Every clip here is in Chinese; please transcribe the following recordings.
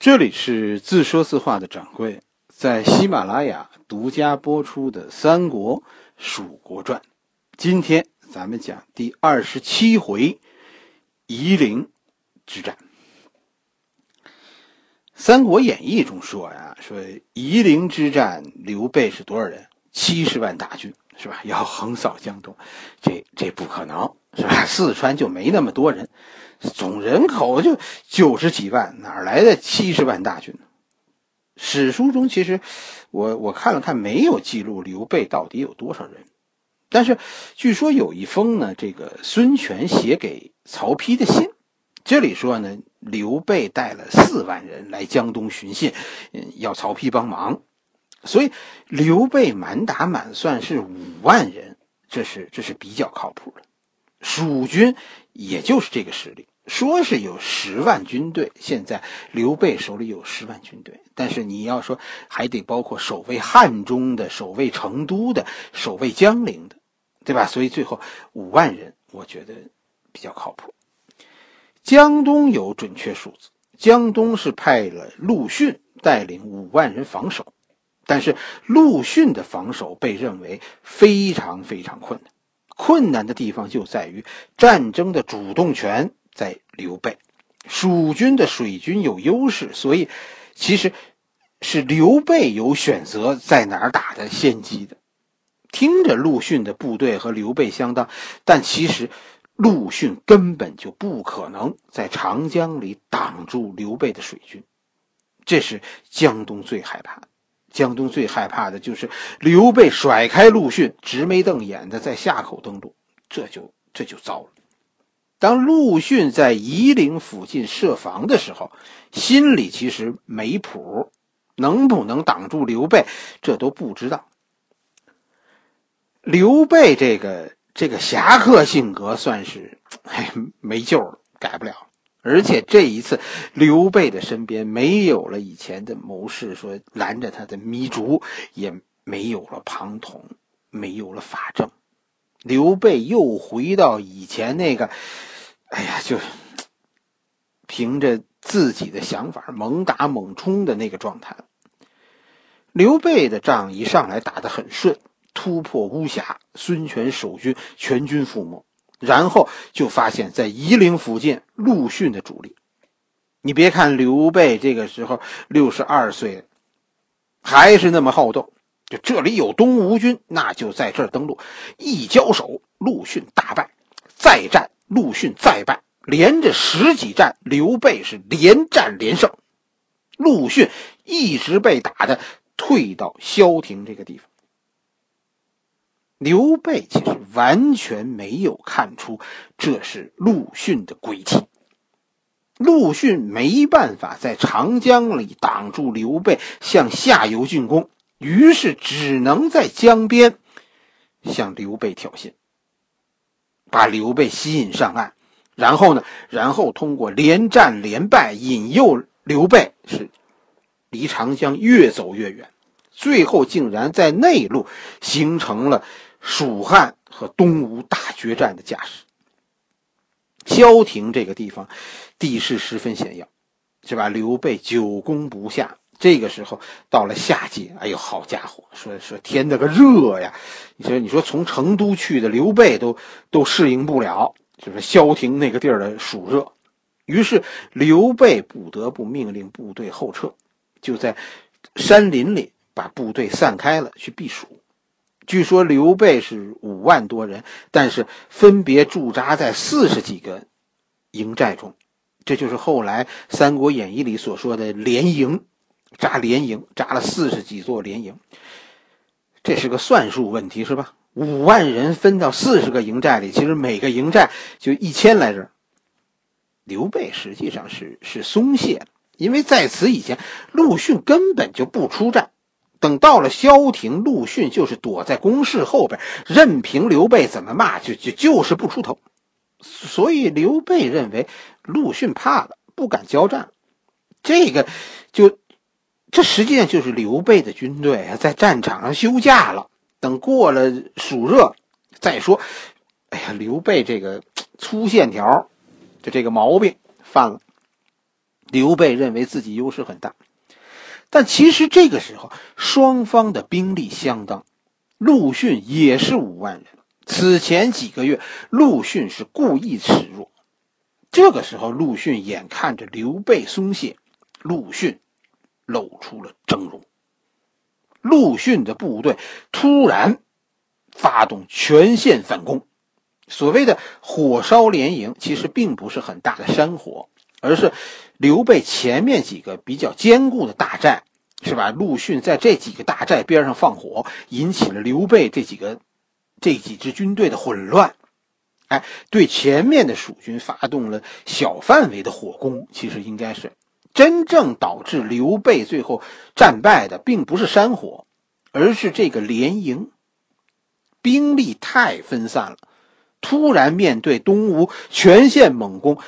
这里是自说自话的掌柜，在喜马拉雅独家播出的《三国蜀国传》，今天咱们讲第二十七回夷陵之战。《三国演义》中说呀，说夷陵之战，刘备是多少人？七十万大军，是吧？要横扫江东，这这不可能，是吧？四川就没那么多人。总人口就九十几万，哪来的七十万大军呢？史书中其实，我我看了看，没有记录刘备到底有多少人。但是据说有一封呢，这个孙权写给曹丕的信，这里说呢，刘备带了四万人来江东寻信，嗯，要曹丕帮忙。所以刘备满打满算是五万人，这是这是比较靠谱的。蜀军也就是这个实力，说是有十万军队，现在刘备手里有十万军队，但是你要说还得包括守卫汉中的、守卫成都的、守卫江陵的，对吧？所以最后五万人，我觉得比较靠谱。江东有准确数字，江东是派了陆逊带领五万人防守，但是陆逊的防守被认为非常非常困难。困难的地方就在于战争的主动权在刘备，蜀军的水军有优势，所以其实是刘备有选择在哪儿打的先机的。听着陆逊的部队和刘备相当，但其实陆逊根本就不可能在长江里挡住刘备的水军，这是江东最害怕的。江东最害怕的就是刘备甩开陆逊，直眉瞪眼的在夏口登陆，这就这就糟了。当陆逊在夷陵附近设防的时候，心里其实没谱，能不能挡住刘备，这都不知道。刘备这个这个侠客性格算是哎没救了，改不了。而且这一次，刘备的身边没有了以前的谋士，说拦着他的糜竺，也没有了庞统，没有了法正，刘备又回到以前那个，哎呀，就凭着自己的想法猛打猛冲的那个状态。刘备的仗一上来打得很顺，突破巫峡，孙权守军全军覆没。然后就发现，在夷陵附近，陆逊的主力。你别看刘备这个时候六十二岁，还是那么好斗。就这里有东吴军，那就在这儿登陆。一交手，陆逊大败；再战，陆逊再败。连着十几战，刘备是连战连胜。陆逊一直被打的退到萧亭这个地方。刘备其实完全没有看出这是陆逊的诡计。陆逊没办法在长江里挡住刘备向下游进攻，于是只能在江边向刘备挑衅，把刘备吸引上岸，然后呢，然后通过连战连败引诱刘备是离长江越走越远，最后竟然在内陆形成了。蜀汉和东吴大决战的架势。萧亭这个地方地势十分险要，是吧？刘备久攻不下。这个时候到了夏季，哎呦，好家伙，说说天那个热呀！你说你说从成都去的刘备都都适应不了，就是萧亭那个地儿的暑热。于是刘备不得不命令部队后撤，就在山林里把部队散开了去避暑。据说刘备是五万多人，但是分别驻扎在四十几个营寨中，这就是后来《三国演义》里所说的连营，扎连营，扎了四十几座连营。这是个算术问题，是吧？五万人分到四十个营寨里，其实每个营寨就一千来人。刘备实际上是是松懈了，因为在此以前，陆逊根本就不出战。等到了萧亭，陆逊就是躲在工事后边，任凭刘备怎么骂，就就就是不出头。所以刘备认为陆逊怕了，不敢交战。这个就这实际上就是刘备的军队啊，在战场上休假了。等过了暑热再说。哎呀，刘备这个粗线条，就这个毛病犯了。刘备认为自己优势很大，但其实这个时候双方的兵力相当，陆逊也是五万人。此前几个月，陆逊是故意示弱。这个时候，陆逊眼看着刘备松懈，陆逊露出了峥嵘。陆逊的部队突然发动全线反攻。所谓的火烧连营，其实并不是很大的山火，而是刘备前面几个比较坚固的大寨，是吧？陆逊在这几个大寨边上放火，引起了刘备这几个这几支军队的混乱。哎，对前面的蜀军发动了小范围的火攻，其实应该是真正导致刘备最后战败的，并不是山火，而是这个连营兵力太分散了。突然面对东吴全线猛攻，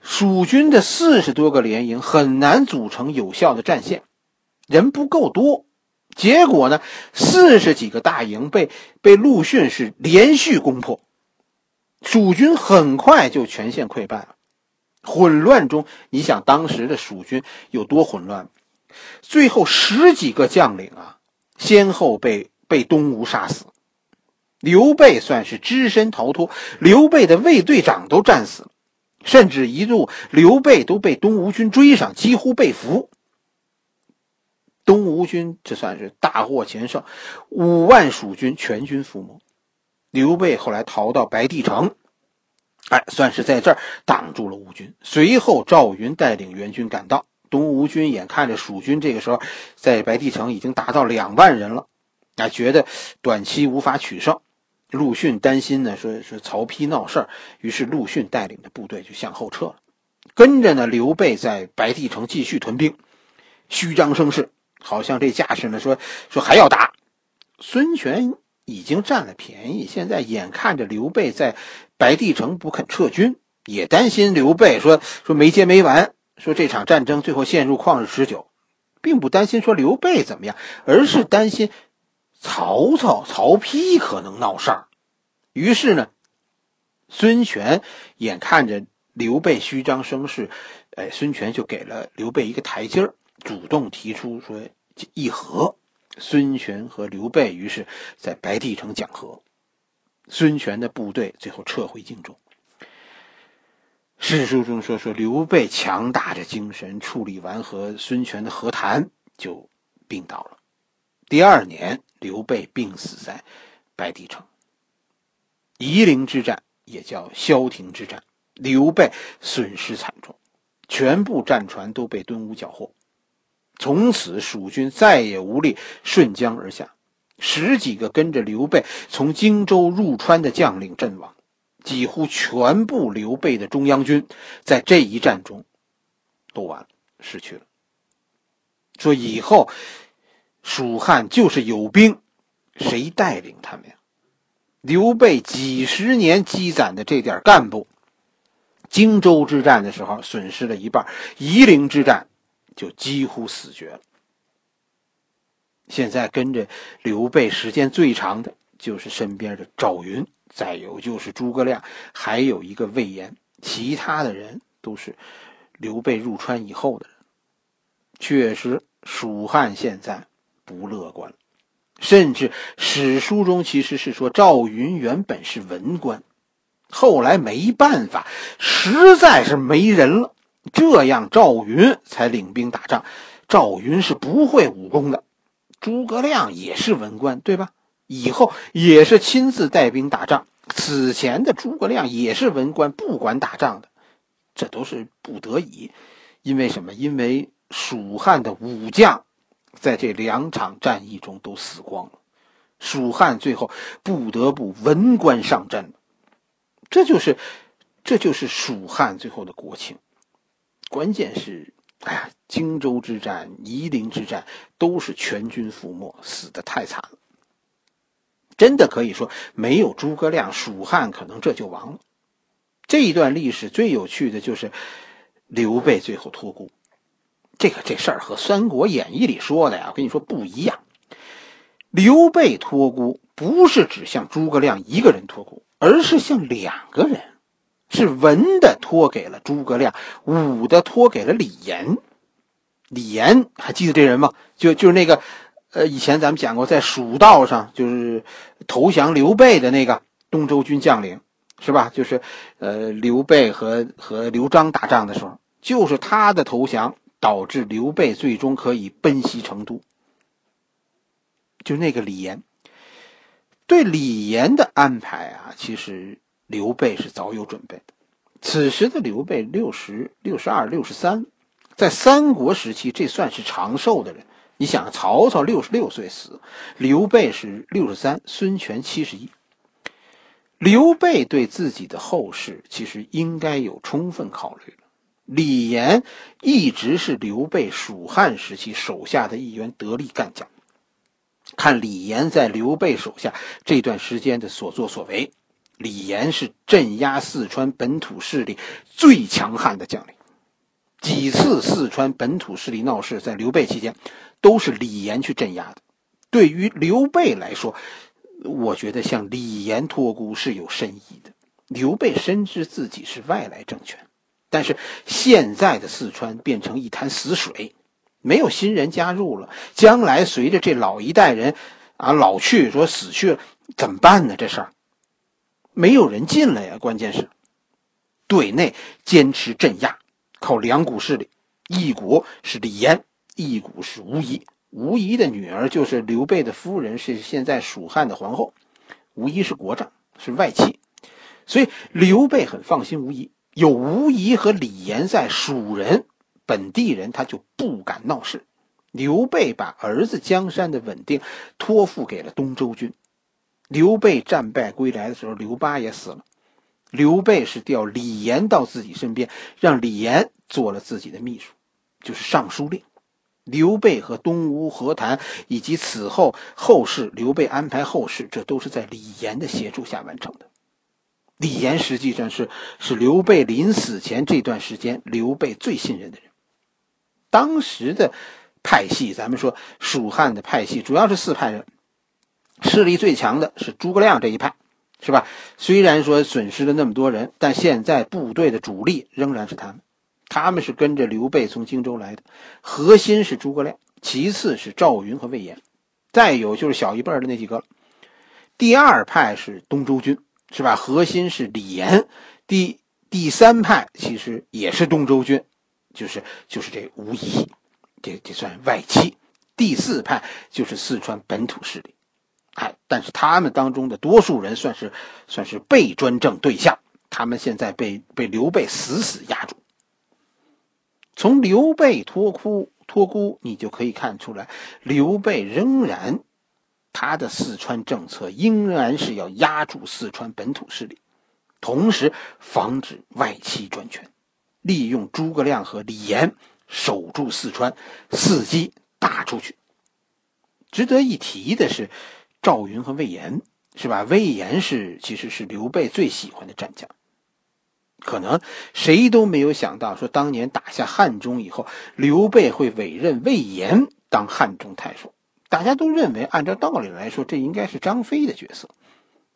蜀军的四十多个连营很难组成有效的战线，人不够多，结果呢，四十几个大营被被陆逊是连续攻破，蜀军很快就全线溃败了。混乱中，你想当时的蜀军有多混乱？最后十几个将领啊，先后被被东吴杀死。刘备算是只身逃脱，刘备的卫队长都战死了，甚至一度刘备都被东吴军追上，几乎被俘。东吴军这算是大获全胜，五万蜀军全军覆没。刘备后来逃到白帝城，哎，算是在这儿挡住了吴军。随后赵云带领援军赶到，东吴军眼看着蜀军这个时候在白帝城已经达到两万人了，啊，觉得短期无法取胜。陆逊担心呢，说说曹丕闹事儿，于是陆逊带领的部队就向后撤了。跟着呢，刘备在白帝城继续屯兵，虚张声势，好像这架势呢，说说还要打。孙权已经占了便宜，现在眼看着刘备在白帝城不肯撤军，也担心刘备说说没结没完，说这场战争最后陷入旷日持久，并不担心说刘备怎么样，而是担心。曹操、曹丕可能闹事儿，于是呢，孙权眼看着刘备虚张声势，哎，孙权就给了刘备一个台阶儿，主动提出说议和。孙权和刘备于是，在白帝城讲和，孙权的部队最后撤回荆州。史书中说说刘备强大着精神，处理完和孙权的和谈，就病倒了。第二年。刘备病死在白帝城。夷陵之战也叫萧亭之战，刘备损失惨重，全部战船都被东吴缴获。从此，蜀军再也无力顺江而下，十几个跟着刘备从荆州入川的将领阵亡，几乎全部刘备的中央军在这一战中都完了，失去了。说以后。蜀汉就是有兵，谁带领他们呀？刘备几十年积攒的这点干部，荆州之战的时候损失了一半，夷陵之战就几乎死绝了。现在跟着刘备时间最长的就是身边的赵云，再有就是诸葛亮，还有一个魏延，其他的人都是刘备入川以后的人。确实，蜀汉现在。不乐观，甚至史书中其实是说赵云原本是文官，后来没办法，实在是没人了，这样赵云才领兵打仗。赵云是不会武功的，诸葛亮也是文官，对吧？以后也是亲自带兵打仗。此前的诸葛亮也是文官，不管打仗的，这都是不得已。因为什么？因为蜀汉的武将。在这两场战役中都死光了，蜀汉最后不得不文官上阵这就是，这就是蜀汉最后的国情。关键是，哎呀，荆州之战、夷陵之战都是全军覆没，死的太惨了。真的可以说，没有诸葛亮，蜀汉可能这就亡了。这一段历史最有趣的就是刘备最后托孤。这个这事儿和《三国演义》里说的呀，我跟你说不一样。刘备托孤不是只向诸葛亮一个人托孤，而是向两个人。是文的托给了诸葛亮，武的托给了李严。李严还记得这人吗？就就是那个，呃，以前咱们讲过，在蜀道上就是投降刘备的那个东周军将领，是吧？就是，呃，刘备和和刘璋打仗的时候，就是他的投降导致刘备最终可以奔袭成都。就那个李严，对李严的安排啊，其实刘备是早有准备的。此时的刘备六十六十二、六十三。在三国时期，这算是长寿的人。你想，曹操六十六岁死，刘备是六十三，孙权七十一。刘备对自己的后事其实应该有充分考虑。李严一直是刘备蜀汉时期手下的一员得力干将。看李严在刘备手下这段时间的所作所为，李严是镇压四川本土势力最强悍的将领。几次四川本土势力闹事，在刘备期间，都是李严去镇压的。对于刘备来说，我觉得向李严托孤是有深意的。刘备深知自己是外来政权，但是现在的四川变成一潭死水，没有新人加入了，将来随着这老一代人啊老去，说死去了，怎么办呢？这事儿没有人进来呀。关键是对内坚持镇压。靠两股势力，一股是李严，一股是吴仪。吴仪的女儿就是刘备的夫人，是现在蜀汉的皇后。吴仪是国丈，是外戚，所以刘备很放心吴仪。有吴仪和李严在，蜀人本地人他就不敢闹事。刘备把儿子江山的稳定托付给了东周军。刘备战败归来的时候，刘巴也死了。刘备是调李严到自己身边，让李严做了自己的秘书，就是尚书令。刘备和东吴和谈，以及此后后事，刘备安排后事，这都是在李严的协助下完成的。李严实际上是是刘备临死前这段时间刘备最信任的人。当时的派系，咱们说蜀汉的派系主要是四派人，势力最强的是诸葛亮这一派。是吧？虽然说损失了那么多人，但现在部队的主力仍然是他们。他们是跟着刘备从荆州来的，核心是诸葛亮，其次是赵云和魏延，再有就是小一辈的那几个了。第二派是东周军，是吧？核心是李严。第第三派其实也是东周军，就是就是这吴仪，这这算外戚。第四派就是四川本土势力。哎，但是他们当中的多数人算是算是被专政对象，他们现在被被刘备死死压住。从刘备托孤托孤，你就可以看出来，刘备仍然他的四川政策仍然是要压住四川本土势力，同时防止外戚专权，利用诸葛亮和李严守住四川，伺机打出去。值得一提的是。赵云和魏延是吧？魏延是其实是刘备最喜欢的战将。可能谁都没有想到，说当年打下汉中以后，刘备会委任魏延当汉中太守。大家都认为，按照道理来说，这应该是张飞的角色。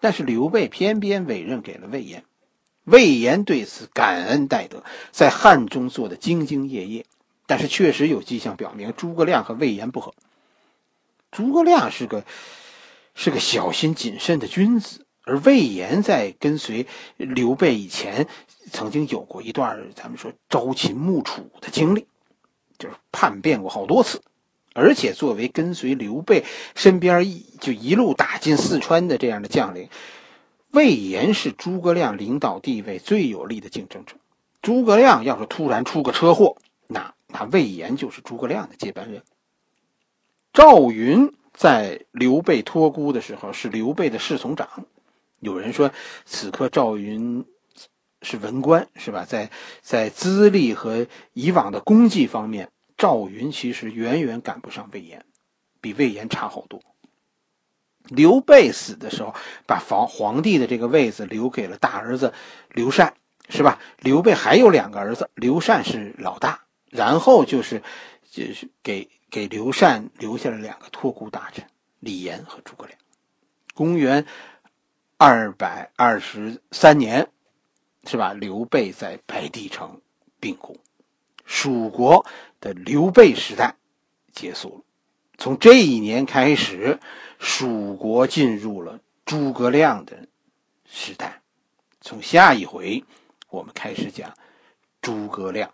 但是刘备偏偏委任给了魏延。魏延对此感恩戴德，在汉中做的兢兢业业。但是确实有迹象表明，诸葛亮和魏延不和。诸葛亮是个。是个小心谨慎的君子，而魏延在跟随刘备以前，曾经有过一段咱们说朝秦暮楚的经历，就是叛变过好多次，而且作为跟随刘备身边一就一路打进四川的这样的将领，魏延是诸葛亮领导地位最有力的竞争者。诸葛亮要是突然出个车祸，那那魏延就是诸葛亮的接班人。赵云。在刘备托孤的时候，是刘备的侍从长。有人说，此刻赵云是文官，是吧？在在资历和以往的功绩方面，赵云其实远远赶不上魏延，比魏延差好多。刘备死的时候，把皇皇帝的这个位子留给了大儿子刘禅，是吧？刘备还有两个儿子，刘禅是老大，然后就是就是给。给刘禅留下了两个托孤大臣李严和诸葛亮。公元二百二十三年，是吧？刘备在白帝城病故，蜀国的刘备时代结束了。从这一年开始，蜀国进入了诸葛亮的时代。从下一回，我们开始讲诸葛亮。